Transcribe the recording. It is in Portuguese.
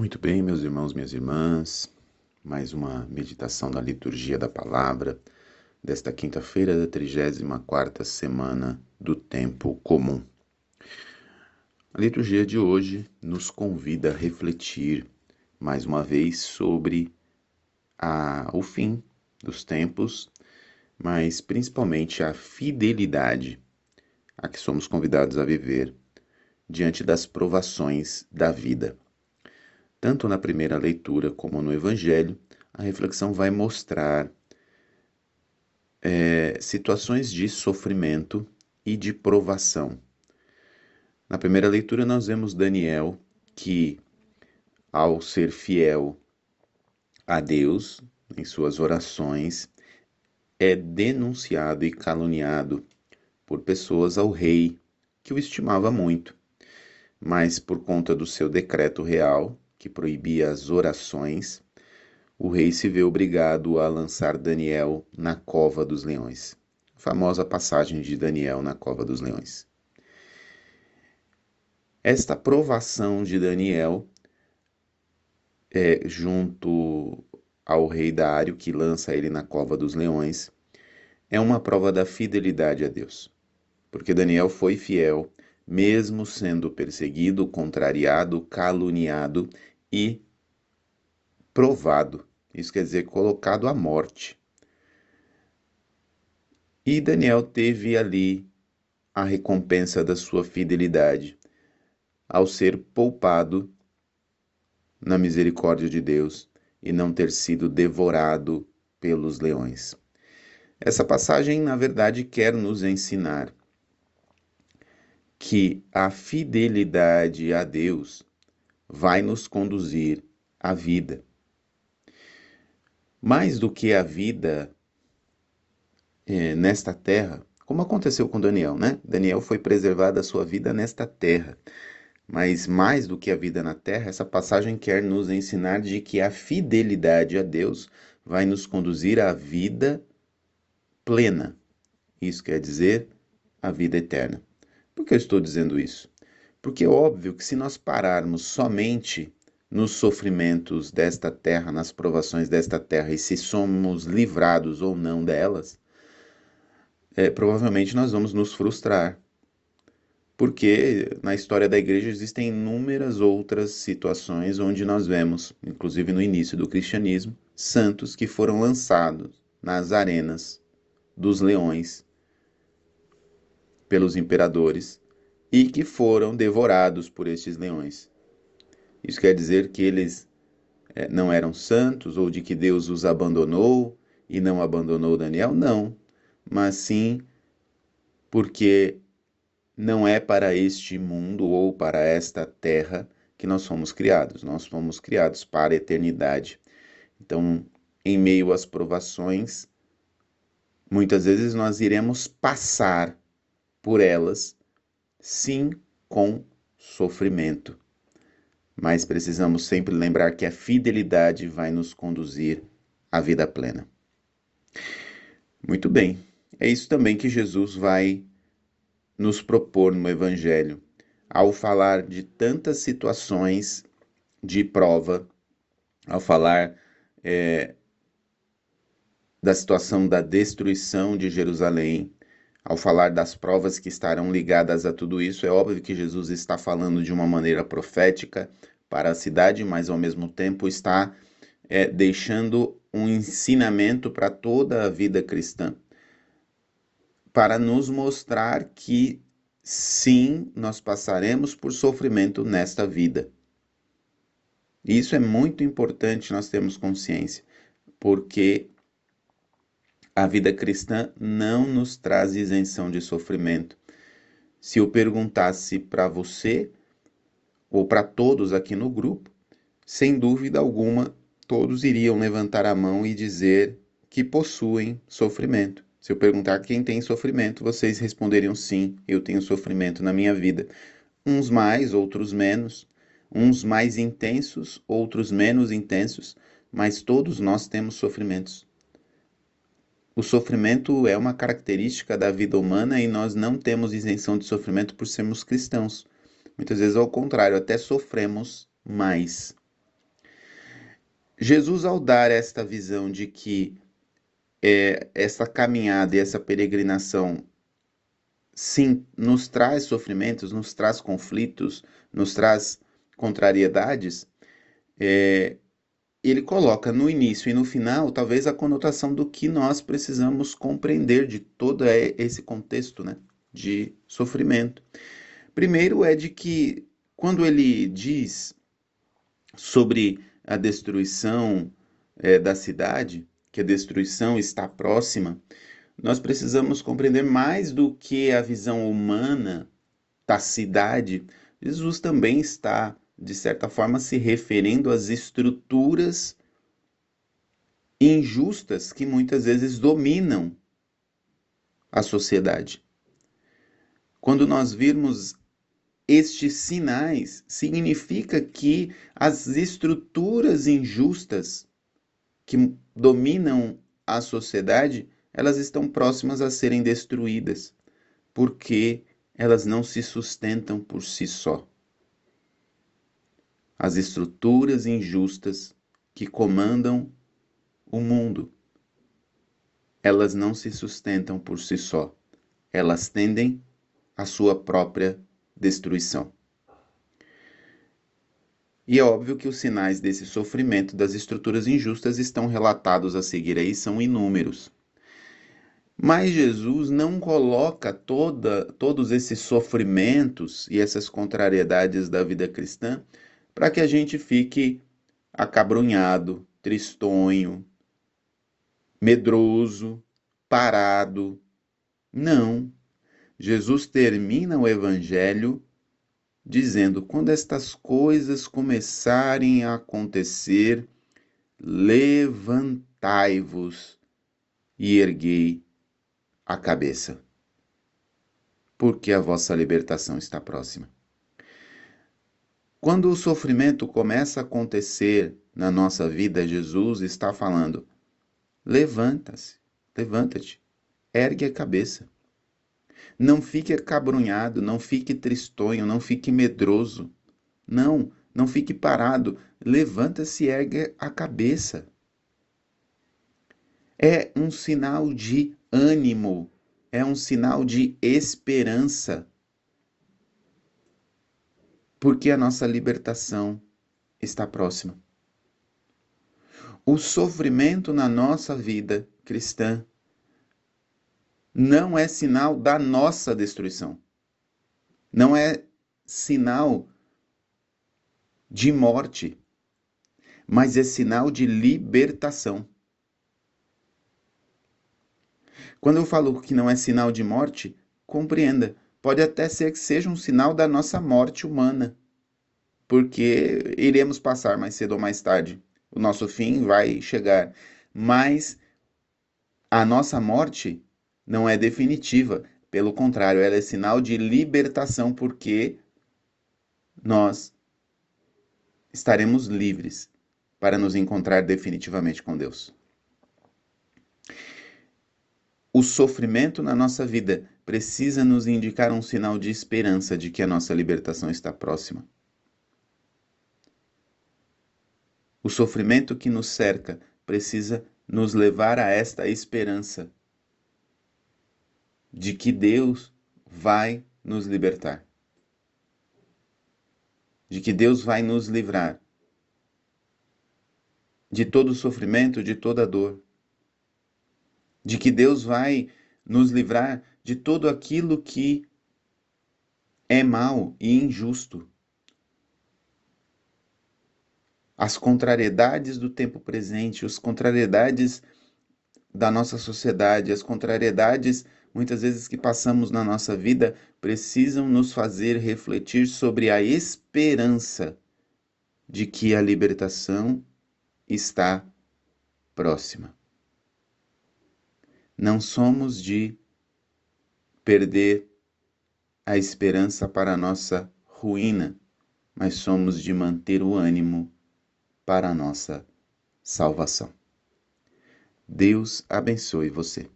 Muito bem, meus irmãos, minhas irmãs, mais uma meditação da liturgia da palavra desta quinta-feira da 34ª semana do tempo comum. A liturgia de hoje nos convida a refletir mais uma vez sobre a, o fim dos tempos, mas principalmente a fidelidade a que somos convidados a viver diante das provações da vida. Tanto na primeira leitura como no Evangelho, a reflexão vai mostrar é, situações de sofrimento e de provação. Na primeira leitura, nós vemos Daniel que, ao ser fiel a Deus em suas orações, é denunciado e caluniado por pessoas ao rei que o estimava muito. Mas por conta do seu decreto real, que proibia as orações, o rei se vê obrigado a lançar Daniel na cova dos leões. Famosa passagem de Daniel na cova dos leões. Esta provação de Daniel, é, junto ao rei Dário, que lança ele na cova dos leões, é uma prova da fidelidade a Deus. Porque Daniel foi fiel, mesmo sendo perseguido, contrariado, caluniado e provado. Isso quer dizer colocado à morte. E Daniel teve ali a recompensa da sua fidelidade ao ser poupado na misericórdia de Deus e não ter sido devorado pelos leões. Essa passagem, na verdade, quer nos ensinar que a fidelidade a Deus vai nos conduzir à vida. Mais do que a vida é, nesta terra, como aconteceu com Daniel, né? Daniel foi preservado a sua vida nesta terra. Mas mais do que a vida na terra, essa passagem quer nos ensinar de que a fidelidade a Deus vai nos conduzir à vida plena. Isso quer dizer a vida eterna. Por que eu estou dizendo isso? Porque é óbvio que se nós pararmos somente nos sofrimentos desta terra, nas provações desta terra, e se somos livrados ou não delas, é, provavelmente nós vamos nos frustrar. Porque na história da igreja existem inúmeras outras situações onde nós vemos, inclusive no início do cristianismo, santos que foram lançados nas arenas dos leões pelos imperadores e que foram devorados por estes leões. Isso quer dizer que eles é, não eram santos ou de que Deus os abandonou e não abandonou Daniel? Não, mas sim porque não é para este mundo ou para esta terra que nós fomos criados. Nós fomos criados para a eternidade. Então, em meio às provações, muitas vezes nós iremos passar por elas sim com sofrimento. Mas precisamos sempre lembrar que a fidelidade vai nos conduzir à vida plena. Muito bem, é isso também que Jesus vai nos propor no Evangelho, ao falar de tantas situações de prova, ao falar é, da situação da destruição de Jerusalém, ao falar das provas que estarão ligadas a tudo isso, é óbvio que Jesus está falando de uma maneira profética para a cidade, mas ao mesmo tempo está é, deixando um ensinamento para toda a vida cristã, para nos mostrar que sim, nós passaremos por sofrimento nesta vida. Isso é muito importante nós termos consciência, porque a vida cristã não nos traz isenção de sofrimento. Se eu perguntasse para você ou para todos aqui no grupo, sem dúvida alguma, todos iriam levantar a mão e dizer que possuem sofrimento. Se eu perguntar quem tem sofrimento, vocês responderiam sim, eu tenho sofrimento na minha vida. Uns mais, outros menos, uns mais intensos, outros menos intensos, mas todos nós temos sofrimentos. O sofrimento é uma característica da vida humana e nós não temos isenção de sofrimento por sermos cristãos. Muitas vezes, ao contrário, até sofremos mais Jesus, ao dar esta visão de que é, essa caminhada e essa peregrinação, sim, nos traz sofrimentos, nos traz conflitos, nos traz contrariedades, é, ele coloca no início e no final, talvez, a conotação do que nós precisamos compreender de todo esse contexto né, de sofrimento. Primeiro é de que, quando ele diz sobre a destruição é, da cidade, que a destruição está próxima, nós precisamos compreender mais do que a visão humana da cidade. Jesus também está de certa forma, se referindo às estruturas injustas que muitas vezes dominam a sociedade. Quando nós virmos estes sinais, significa que as estruturas injustas que dominam a sociedade, elas estão próximas a serem destruídas, porque elas não se sustentam por si só as estruturas injustas que comandam o mundo. Elas não se sustentam por si só, elas tendem à sua própria destruição. E é óbvio que os sinais desse sofrimento das estruturas injustas estão relatados a seguir aí, são inúmeros. Mas Jesus não coloca toda, todos esses sofrimentos e essas contrariedades da vida cristã para que a gente fique acabrunhado, tristonho, medroso, parado. Não. Jesus termina o evangelho dizendo: quando estas coisas começarem a acontecer, levantai-vos e erguei a cabeça, porque a vossa libertação está próxima. Quando o sofrimento começa a acontecer na nossa vida, Jesus está falando: levanta-se, levanta-te, ergue a cabeça. Não fique acabrunhado, não fique tristonho, não fique medroso. Não, não fique parado. Levanta-se e ergue a cabeça. É um sinal de ânimo, é um sinal de esperança porque a nossa libertação está próxima. O sofrimento na nossa vida cristã não é sinal da nossa destruição. Não é sinal de morte, mas é sinal de libertação. Quando eu falo que não é sinal de morte, compreenda, Pode até ser que seja um sinal da nossa morte humana, porque iremos passar mais cedo ou mais tarde. O nosso fim vai chegar. Mas a nossa morte não é definitiva. Pelo contrário, ela é sinal de libertação, porque nós estaremos livres para nos encontrar definitivamente com Deus. O sofrimento na nossa vida precisa nos indicar um sinal de esperança de que a nossa libertação está próxima. O sofrimento que nos cerca precisa nos levar a esta esperança de que Deus vai nos libertar, de que Deus vai nos livrar de todo o sofrimento, de toda a dor, de que Deus vai nos livrar de tudo aquilo que é mal e injusto. As contrariedades do tempo presente, as contrariedades da nossa sociedade, as contrariedades muitas vezes que passamos na nossa vida precisam nos fazer refletir sobre a esperança de que a libertação está próxima. Não somos de perder a esperança para a nossa ruína, mas somos de manter o ânimo para a nossa salvação. Deus abençoe você.